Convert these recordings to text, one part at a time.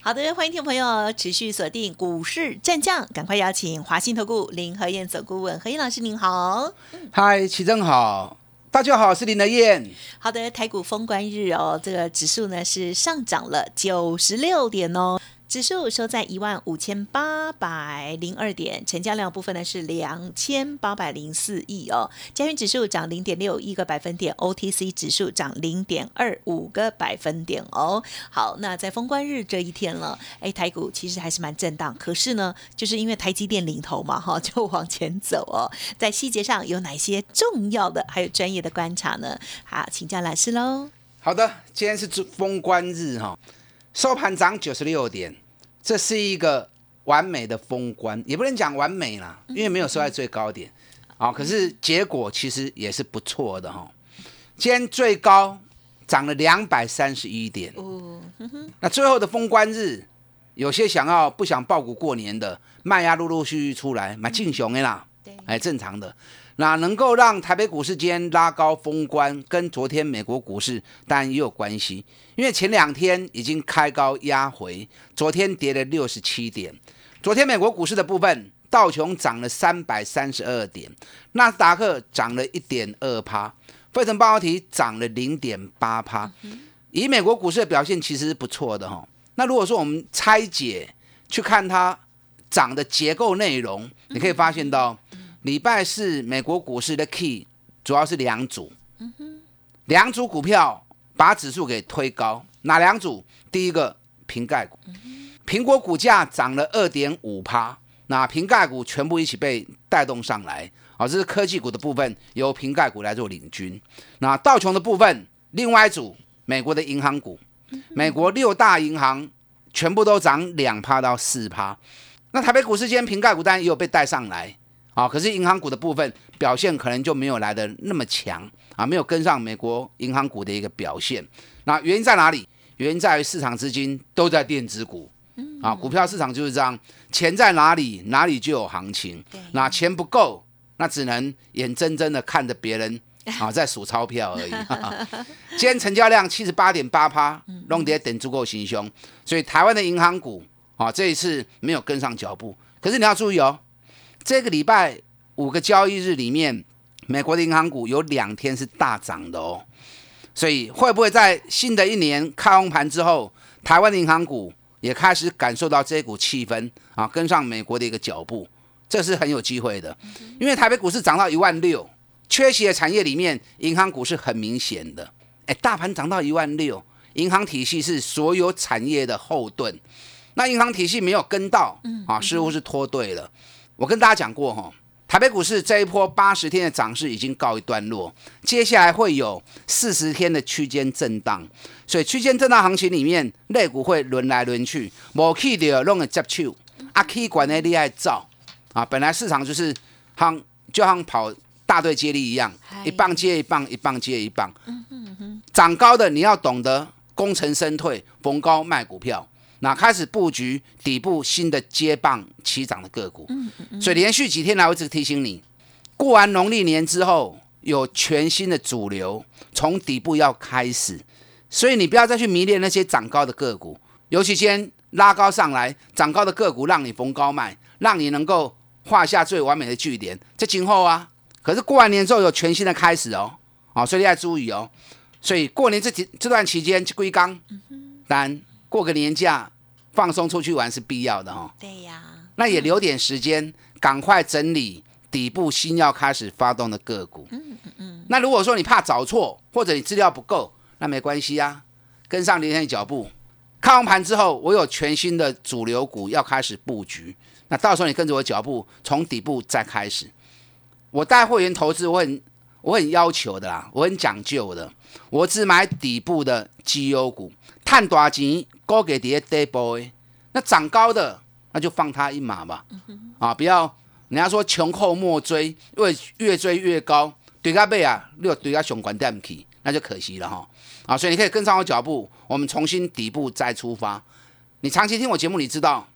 好的，欢迎听众朋友持续锁定股市战将，赶快邀请华信投顾林和燕总顾问何燕老师，您好。嗨，齐正好，大家好，我是林和燕。好的，台股封关日哦，这个指数呢是上涨了九十六点哦。指数收在一万五千八百零二点，成交量部分呢是两千八百零四亿哦。加元指数涨零点六一个百分点，OTC 指数涨零点二五个百分点哦。好，那在封关日这一天了，哎，台股其实还是蛮震荡，可是呢，就是因为台积电领头嘛，哈，就往前走哦。在细节上有哪些重要的还有专业的观察呢？好，请教老师喽。好的，今天是封关日哈。收盘涨九十六点，这是一个完美的封关，也不能讲完美啦，因为没有收在最高点，啊，可是结果其实也是不错的哈。今天最高涨了两百三十一点，哦，那最后的封关日，有些想要不想爆股过年的卖压陆陆续续出来，买进熊的啦，对，哎，正常的。那能够让台北股市间拉高封关，跟昨天美国股市当然也有关系，因为前两天已经开高压回，昨天跌了六十七点。昨天美国股市的部分，道琼涨了三百三十二点，纳斯达克涨了一点二趴，费城半导体涨了零点八趴。以美国股市的表现，其实是不错的哈。那如果说我们拆解去看它涨的结构内容，你可以发现到。礼拜四美国股市的 key 主要是两组，两组股票把指数给推高。哪两组？第一个瓶盖股，苹果股价涨了二点五趴，那瓶盖股全部一起被带动上来。好，这是科技股的部分，由瓶盖股来做领军。那道琼的部分，另外一组美国的银行股，美国六大银行全部都涨两趴到四趴。那台北股市今天瓶盖股当然也有被带上来。啊，可是银行股的部分表现可能就没有来的那么强啊，没有跟上美国银行股的一个表现。那原因在哪里？原因在于市场资金都在电子股，啊，股票市场就是这样，钱在哪里，哪里就有行情。那钱不够，那只能眼睁睁的看着别人啊 在数钞票而已。今天成交量七十八点八趴，弄跌等足够行凶，所以台湾的银行股啊这一次没有跟上脚步。可是你要注意哦。这个礼拜五个交易日里面，美国的银行股有两天是大涨的哦，所以会不会在新的一年开红盘之后，台湾的银行股也开始感受到这股气氛啊，跟上美国的一个脚步，这是很有机会的。因为台北股市涨到一万六，缺席的产业里面，银行股是很明显的。哎，大盘涨到一万六，银行体系是所有产业的后盾，那银行体系没有跟到，啊，似乎是脱队了。我跟大家讲过哈，台北股市这一波八十天的涨势已经告一段落，接下来会有四十天的区间震荡，所以区间震荡行情里面，类股会轮来轮去，无去的弄个接手，啊去管的厉害造啊，本来市场就是像就像跑大队接力一样，一棒接一棒，一棒接一棒，涨高的你要懂得功成身退，逢高卖股票。那开始布局底部新的接棒起涨的个股，所以连续几天来，我一直提醒你，过完农历年之后，有全新的主流从底部要开始，所以你不要再去迷恋那些涨高的个股，尤其先拉高上来涨高的个股，让你逢高卖，让你能够画下最完美的句点。这今后啊，可是过完年之后有全新的开始哦，啊，所以要注意哦。所以过年这几这段期间去归刚，当然。过个年假，放松出去玩是必要的哈。对呀，那也留点时间，赶快整理底部新要开始发动的个股。嗯嗯嗯。那如果说你怕找错，或者你资料不够，那没关系啊，跟上林天的脚步。看完盘之后，我有全新的主流股要开始布局。那到时候你跟着我脚步，从底部再开始。我带会员投资，我很我很要求的啦，我很讲究的，我只买底部的绩优股，探大钱。高给跌跌波，那涨高的那就放他一马吧，啊，不要人家说穷寇莫追，因为越追越高，对到背啊，又对到熊关点去，那就可惜了哈。啊，所以你可以跟上我脚步，我们重新底部再出发。你长期听我节目，你知道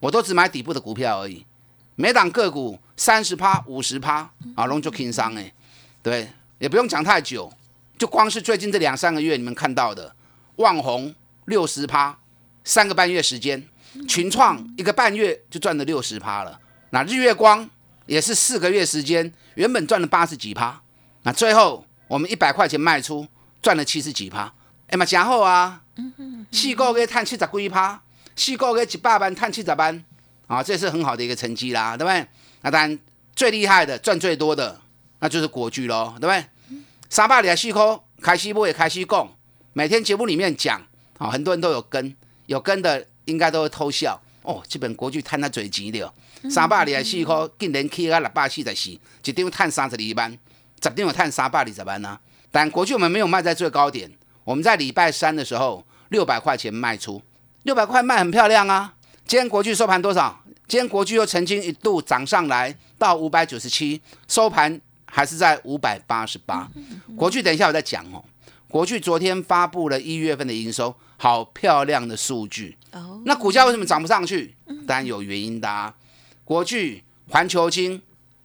我都只买底部的股票而已，每档个股三十趴、五十趴啊，龙就轻伤哎，对，也不用讲太久，就光是最近这两三个月你们看到的，旺宏六十趴，三个半月时间，群创一个半月就赚了六十趴了，那日月光也是四个月时间，原本赚了八十几趴，那最后我们一百块钱卖出。赚了七十几趴，哎嘛，真好啊！四个月赚七十几趴，四个月一百万赚七十万，啊，这是很好的一个成绩啦，对不对？那当然最厉害的、赚最多的，那就是国巨喽，对不对？三百里四颗，开西波也开西供，每天节目里面讲，啊，很多人都有跟，有跟的应该都会偷笑哦。这本国巨赚他嘴急的，三百里四颗，竟然起啊六百四十四，一张赚三十二万，十张有赚三百二十万啊！但国巨我们没有卖在最高点，我们在礼拜三的时候六百块钱卖出，六百块卖很漂亮啊。今天国巨收盘多少？今天国巨又曾经一度涨上来到五百九十七，收盘还是在五百八十八。国巨等一下我再讲哦。国巨昨天发布了一月份的营收，好漂亮的数据。哦，那股价为什么涨不上去？当然有原因的。国巨、环球金、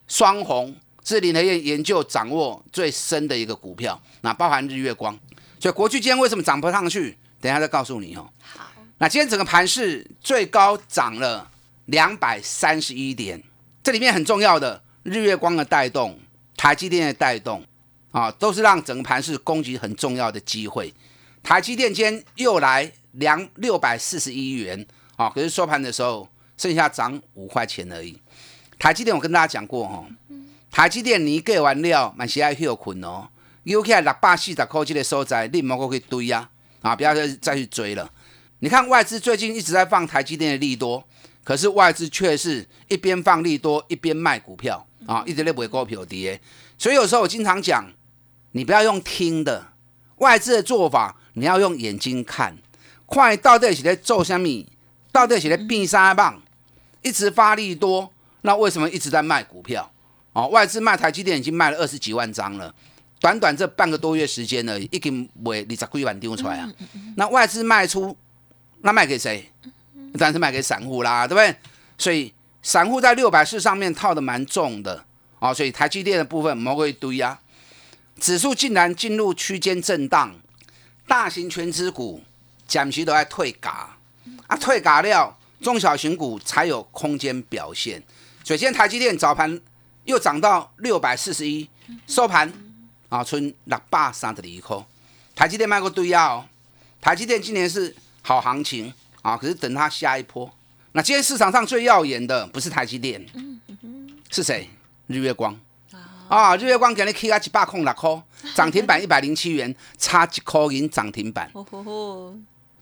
双红。是林和燕研究掌握最深的一个股票，那包含日月光，所以国巨今天为什么涨不上去？等一下再告诉你哦。好，那今天整个盘市最高涨了两百三十一点，这里面很重要的日月光的带动，台积电的带动，啊，都是让整个盘市攻击很重要的机会。台积电今天又来两六百四十一元，啊，可是收盘的时候剩下涨五块钱而已。台积电我跟大家讲过哦。台积电你给完了，蛮是爱休困哦。又起来六百四十块这个所在，你莫过去堆呀，啊，不要再再去追了。你看外资最近一直在放台积电的利多，可是外资却是一边放利多一边卖股票啊，一直在买股票跌。所以有时候我经常讲，你不要用听的，外资的做法你要用眼睛看，看到底是在做什么，到底是在变啥棒，一直发力多，那为什么一直在卖股票？哦，外资卖台积电已经卖了二十几万张了，短短这半个多月时间呢，已经卖二十几万丢出来啊。那外资卖出，那卖给谁？当然是卖给散户啦，对不对？所以散户在六百四上面套的蛮重的哦，所以台积电的部分魔鬼堆啊，指数竟然进入区间震荡，大型全资股暂时都在退嘎啊，退嘎了，中小型股才有空间表现。首先台积电早盘。又涨到六百四十一，收盘啊，存六百三十二块。台积电卖过堆啊，哦，台积电今年是好行情啊，可是等它下一波。那今天市场上最耀眼的不是台积电，是谁？日月光啊，日月光给你 K 啊一百空六块，涨停板一百零七元，差一块银涨停板。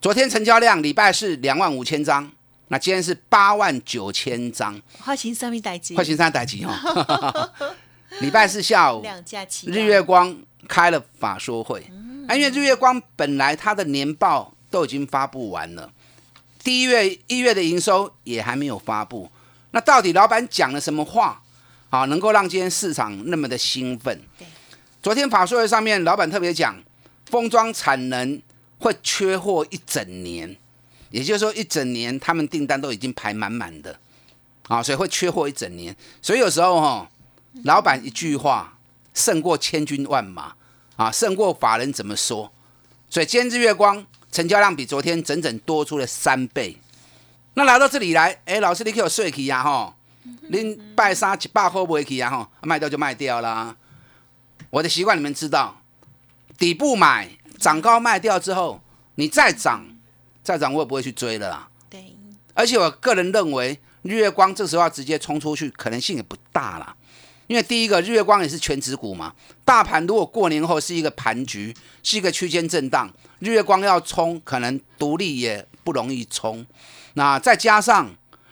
昨天成交量礼拜是两万五千张。那今天是八万九千张，花旗上面待机，花旗上待机哈。礼拜四下午，日月光开了法说会，因为日月光本来它的年报都已经发布完了，第一月一月的营收也还没有发布。那到底老板讲了什么话啊，能够让今天市场那么的兴奋？昨天法说会上面，老板特别讲，封装产能会缺货一整年。也就是说，一整年他们订单都已经排满满的，啊，所以会缺货一整年。所以有时候哈，老板一句话胜过千军万马，啊，胜过法人怎么说？所以今天日月光成交量比昨天整整多出了三倍。那来到这里来，哎，老师你可有睡起呀哈，您拜三一百块不起呀哈，卖掉就卖掉啦。我的习惯你们知道，底部买，涨高卖掉之后，你再涨。再涨我也不会去追了啦。对，而且我个人认为日月光这时候要直接冲出去，可能性也不大啦。因为第一个日月光也是全指股嘛，大盘如果过年后是一个盘局，是一个区间震荡，日月光要冲，可能独立也不容易冲。那再加上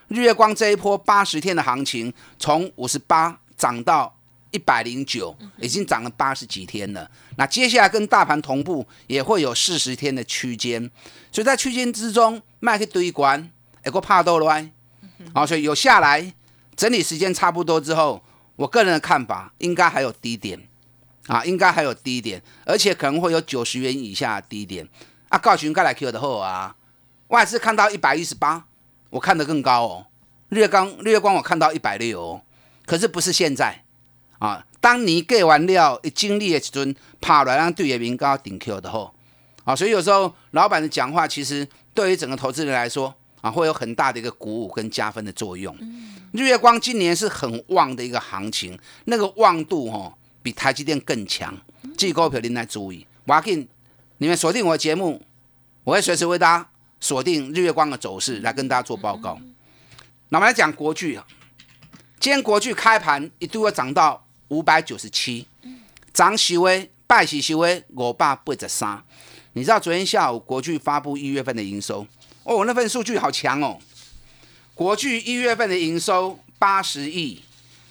日月光这一波八十天的行情，从五十八涨到。一百零九，已经涨了八十几天了。那接下来跟大盘同步，也会有四十天的区间。所以在区间之中，卖去堆关，一个怕多乱。啊，所以有下来整理时间差不多之后，我个人的看法应该还有低点啊，应该还有低点，而且可能会有九十元以下的低点啊。告诉你，该来 Q 的后啊，外资看到一百一十八，我看得更高哦。日月光，日月光我看到一百六哦，可是不是现在啊。当你给完料，经历的时阵，爬来让对的名高顶 Q 的后啊，所以有时候老板的讲话，其实对于整个投资人来说啊，会有很大的一个鼓舞跟加分的作用。日月光今年是很旺的一个行情，那个旺度哦，比台积电更强。记股票您来注意，我紧你们锁定我的节目，我会随时为大家锁定日月光的走势，来跟大家做报告。那我们来讲国巨，今天国巨开盘一度要涨到五百九十七，涨喜微，败喜喜微，五百八十三。你知道昨天下午国巨发布一月份的营收哦，那份数据好强哦。国巨一月份的营收八十亿，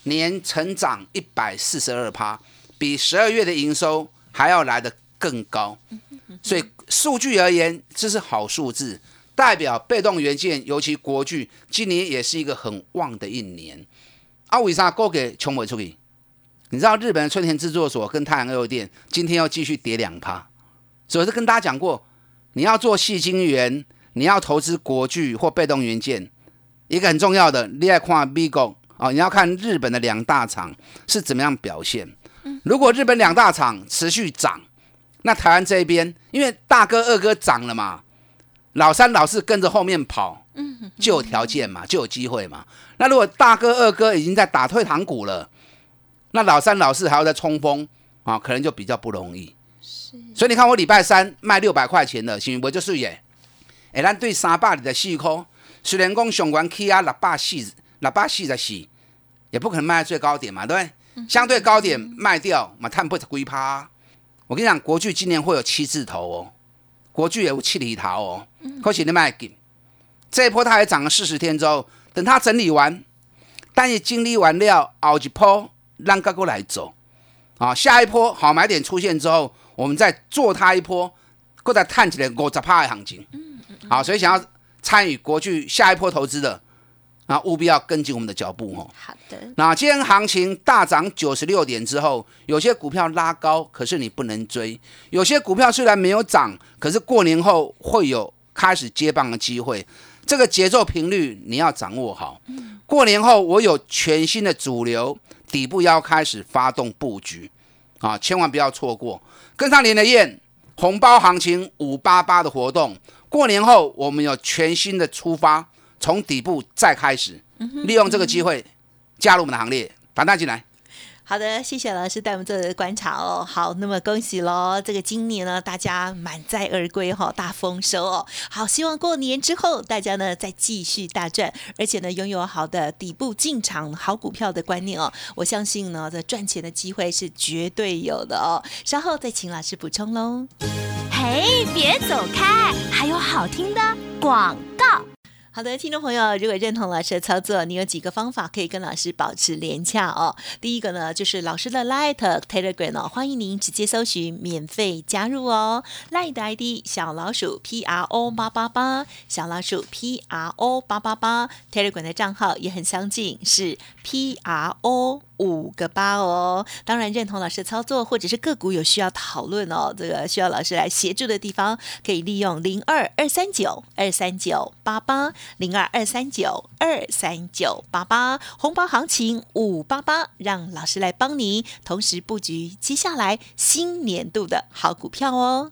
年成长一百四十二趴，比十二月的营收还要来得更高。所以数据而言，这是好数字，代表被动元件，尤其国巨今年也是一个很旺的一年。啊，为啥高给穷尾出去？你知道日本的春田制作所跟太阳二电今天要继续跌两趴，所以是跟大家讲过，你要做细晶圆，你要投资国巨或被动元件。一个很重要的，你要看美国哦，你要看日本的两大厂是怎么样表现。如果日本两大厂持续涨，那台湾这边因为大哥二哥涨了嘛，老三老四跟着后面跑，就有条件嘛，就有机会嘛。那如果大哥二哥已经在打退堂鼓了，那老三老四还要再冲锋啊，可能就比较不容易。所以你看我礼拜三卖六百块钱的，行不就是耶？哎，咱对三百里的四空。虽然讲上关起啊六百四六百四十四，也不可能卖在最高点嘛，对不对？相对高点卖掉嘛，探不归趴。我跟你讲，国巨今年会有七字头哦，国巨有七里头哦，可是你卖紧。这一波它还涨了四十天之后，等它整理完，但也经历完了熬一波，让各个来走啊。下一波好买点出现之后，我们再做它一波，过再探起来五十趴的行情。好，所以想要。参与国巨下一波投资的啊，务必要跟进我们的脚步哦。好的。那今天行情大涨九十六点之后，有些股票拉高，可是你不能追；有些股票虽然没有涨，可是过年后会有开始接棒的机会。这个节奏频率你要掌握好。过年后我有全新的主流底部要开始发动布局啊，千万不要错过。跟上您的燕红包行情五八八的活动。过年后，我们有全新的出发，从底部再开始，利用这个机会加入我们的行列，反弹进来。好的，谢谢老师带我们做的观察哦。好，那么恭喜喽，这个今年呢，大家满载而归哈，大丰收哦。好，希望过年之后大家呢再继续大赚，而且呢拥有好的底部进场好股票的观念哦。我相信呢，这赚钱的机会是绝对有的哦。稍后再请老师补充喽。嘿，别走开，还有好听的广告。好的，听众朋友，如果认同老师的操作，你有几个方法可以跟老师保持连洽哦。第一个呢，就是老师的 Light Telegram 哦，欢迎您直接搜寻免费加入哦。Light 的 ID 小老鼠 P R O 八八八，小老鼠 P R O 八八八，Telegram 的账号也很相近，是 P R O。五个八哦，当然认同老师操作，或者是个股有需要讨论哦，这个需要老师来协助的地方，可以利用零二二三九二三九八八零二二三九二三九八八红包行情五八八，让老师来帮您同时布局接下来新年度的好股票哦。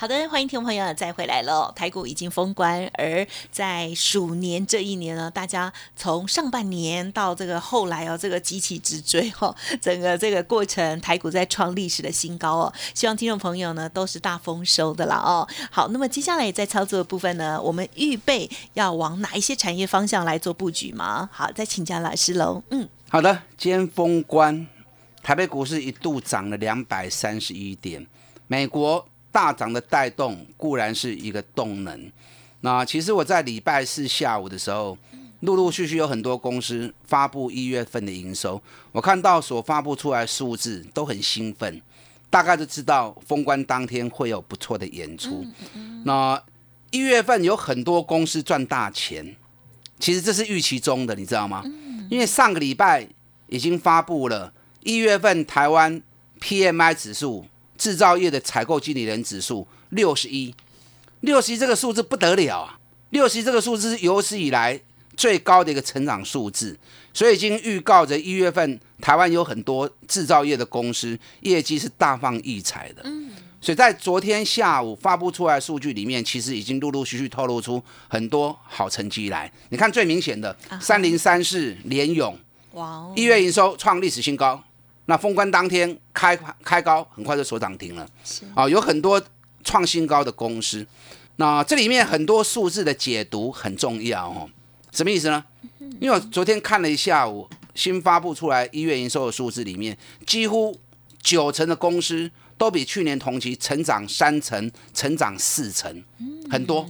好的，欢迎听众朋友再回来喽。台股已经封关，而在鼠年这一年呢，大家从上半年到这个后来哦，这个急起直追哦，整个这个过程，台股在创历史的新高哦。希望听众朋友呢都是大丰收的啦哦。好，那么接下来在操作的部分呢，我们预备要往哪一些产业方向来做布局吗？好，再请教老师喽。嗯，好的，今天封关，台北股市一度涨了两百三十一点，美国。大涨的带动固然是一个动能，那其实我在礼拜四下午的时候，陆陆续续有很多公司发布一月份的营收，我看到所发布出来数字都很兴奋，大概就知道封关当天会有不错的演出。那一月份有很多公司赚大钱，其实这是预期中的，你知道吗？因为上个礼拜已经发布了一月份台湾 PMI 指数。制造业的采购经理人指数六十一，六十一这个数字不得了啊！六十一这个数字是有史以来最高的一个成长数字，所以已经预告着一月份台湾有很多制造业的公司业绩是大放异彩的。嗯，所以在昨天下午发布出来数据里面，其实已经陆陆续续透露出很多好成绩来。你看最明显的三零三四联勇，哇，一月营收创历史新高。那封关当天开开高，很快就所涨停了。是啊，有很多创新高的公司。那这里面很多数字的解读很重要哦。什么意思呢？因为我昨天看了一下午新发布出来一月营收的数字，里面几乎九成的公司都比去年同期成长三成、成长四成，很多。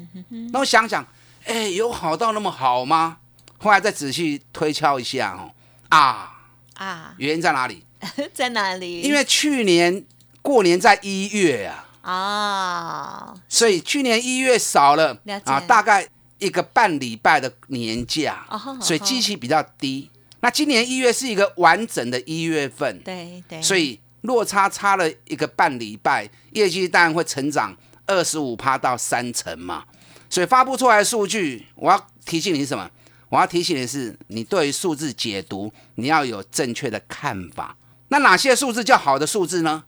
那我想想，哎，有好到那么好吗？后来再仔细推敲一下哦，啊啊，原因在哪里？在哪里？因为去年过年在一月啊，啊，所以去年一月少了啊，大概一个半礼拜的年假，所以机器比较低。那今年一月是一个完整的一月份，对对，所以落差差了一个半礼拜，业绩当然会成长二十五趴到三成嘛。所以发布出来的数据，我要提醒你什么？我要提醒的是，你对于数字解读，你要有正确的看法。那哪些数字叫好的数字呢？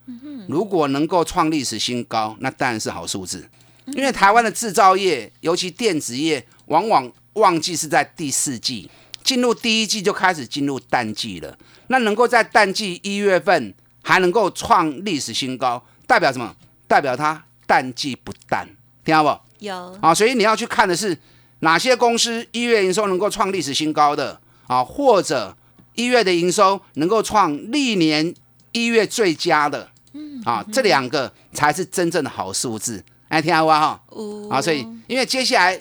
如果能够创历史新高，那当然是好数字。因为台湾的制造业，尤其电子业，往往旺季是在第四季，进入第一季就开始进入淡季了。那能够在淡季一月份还能够创历史新高，代表什么？代表它淡季不淡，听到不？有啊，所以你要去看的是哪些公司一月营收能够创历史新高的啊，或者。一月的营收能够创历年一月最佳的，嗯啊，这两个才是真正的好数字。哎，听好哇哈，啊，所以因为接下来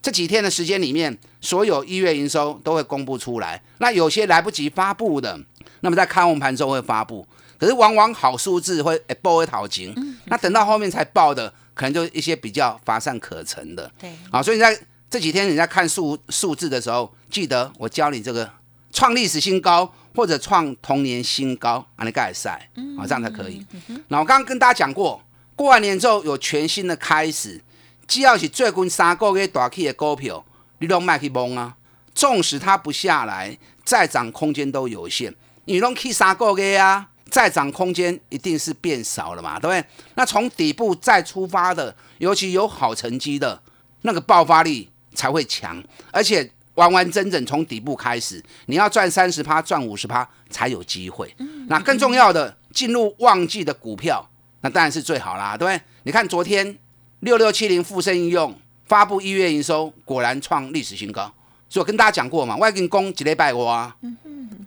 这几天的时间里面，所有一月营收都会公布出来。那有些来不及发布的，那么在开红盘之后会发布。可是往往好数字会报会讨情，那等到后面才报的，可能就一些比较乏善可陈的。对，啊，所以在这几天你在看数数字的时候，记得我教你这个。创历史新高或者创同年新高，啊，你盖赛，啊，这样才可以。那我刚刚跟大家讲过，过完年之后有全新的开始，只要是最近三个月大起的股票，你都卖去蒙啊。纵使它不下来，再涨空间都有限。你拢去三个月啊，再涨空间一定是变少了嘛，对不对？那从底部再出发的，尤其有好成绩的，那个爆发力才会强，而且。完完整整从底部开始，你要赚三十趴、赚五十趴才有机会。那更重要的，进入旺季的股票，那当然是最好啦，对不对？你看昨天六六七零富盛应用发布一月营收，果然创历史新高。所以我跟大家讲过嘛，外跟公几礼拜我啊，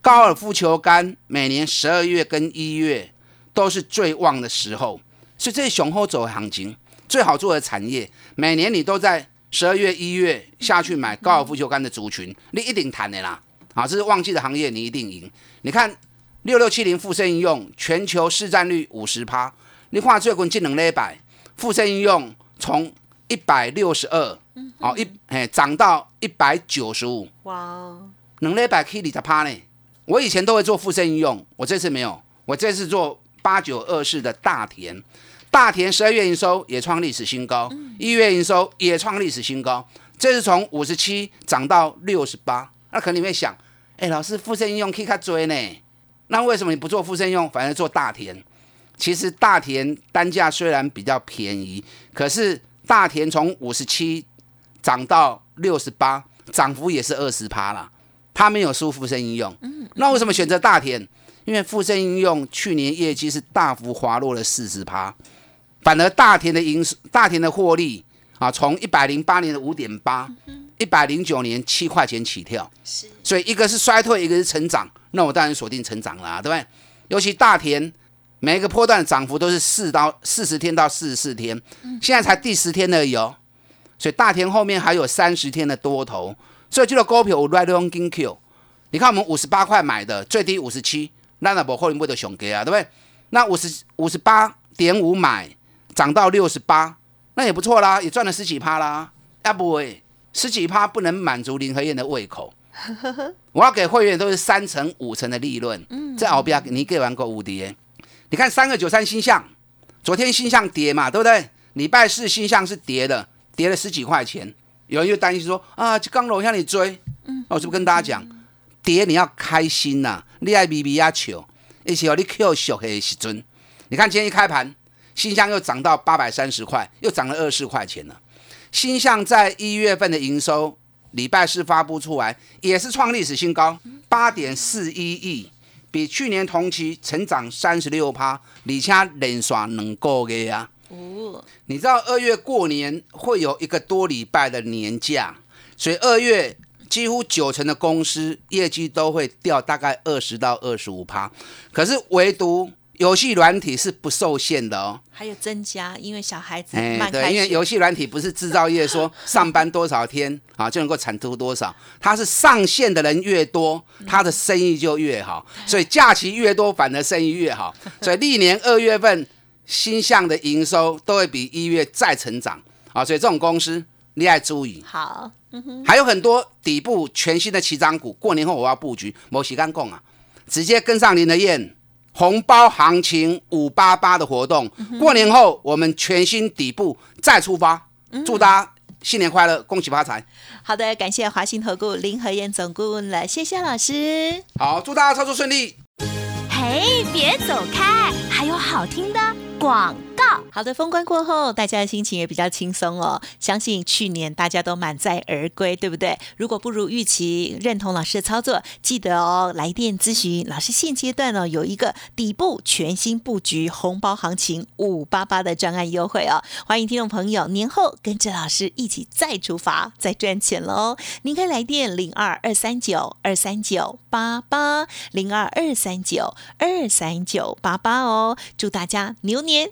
高尔夫球杆每年十二月跟一月都是最旺的时候，所以这是雄厚走的行情，最好做的产业，每年你都在。十二月、一月下去买高尔夫球杆的族群，你一定谈的啦！啊，这是旺季的行业，你一定赢。你看六六七零富盛应用全球市占率五十趴，你看最近进能一百，富盛应用从一百六十二，哦一哎涨到一百九十五，哇，能一百可以二十趴呢。我以前都会做富盛应用，我这次没有，我这次做八九二四的大田。大田十二月营收也创历史新高，一月营收也创历史新高，这是从五十七涨到六十八。那可能你会想，哎，老师，富盛应用可以看追呢？那为什么你不做富盛用，反而做大田？其实大田单价虽然比较便宜，可是大田从五十七涨到六十八，涨幅也是二十趴啦。他没有输富盛应用，那为什么选择大田？因为富盛应用去年业绩是大幅滑落了四十趴，反而大田的营大田的获利啊，从一百零八年的五点八，一百零九年七块钱起跳，是。所以一个是衰退，一个是成长，那我当然锁定成长啦、对不对？尤其大田每一个波段的涨幅都是四到四十天到四十四天，现在才第十天而已哦，所以大田后面还有三十天的多头，所以这个股票我 right on g Q，你看我们五十八块买的，最低五十七，那那不后面不得熊给啊，对不对？那五十五十八点五买，涨到六十八，那也不错啦，也赚了十几趴啦，要不喂，十几趴不能满足林和燕的胃口。我要给会员都是三成、五成的利润。嗯，这后边你给完个无敌。你看三个九三星象，昨天星象跌嘛，对不对？礼拜四星象是跌的，跌了十几块钱。有人又担心说啊，刚楼向你追。嗯，我是不是跟大家讲，跌你要开心呐、你爱咪咪呀球，而且你 Q 小黑的时阵，你看今天一开盘，星象又涨到八百三十块，又涨了二十块钱了。新象在一月份的营收，礼拜四发布出来，也是创历史新高，八点四一亿，比去年同期成长三十六趴，而且连续两个月啊。哦，你知道二月过年会有一个多礼拜的年假，所以二月几乎九成的公司业绩都会掉大概二十到二十五趴，可是唯独游戏软体是不受限的哦。还有增加，因为小孩子哎，对，因为游戏软体不是制造业说上班多少天啊就能够产出多少，它是上线的人越多，它的生意就越好，所以假期越多，反而生意越好。所以历年二月份新项的营收都会比一月再成长。啊，所以这种公司你要注意。好，还有很多底部全新的起涨股，过年后我要布局，某时间供啊，直接跟上您的燕红包行情五八八的活动，过年后我们全新底部再出发，祝大家新年快乐，恭喜发财！好的，感谢华信投顾林和燕总顾问了，谢谢老师。好，祝大家操作顺利。嘿，别走开，还有好听的广告。好的，封关过后，大家的心情也比较轻松哦。相信去年大家都满载而归，对不对？如果不如预期，认同老师的操作，记得哦，来电咨询老师。现阶段呢、有一个底部全新布局红包行情五八八的专案优惠哦，欢迎听众朋友年后跟着老师一起再出发，再赚钱喽。您可以来电零二二三九二三九八八零二二三九二三九八八哦。祝大家牛年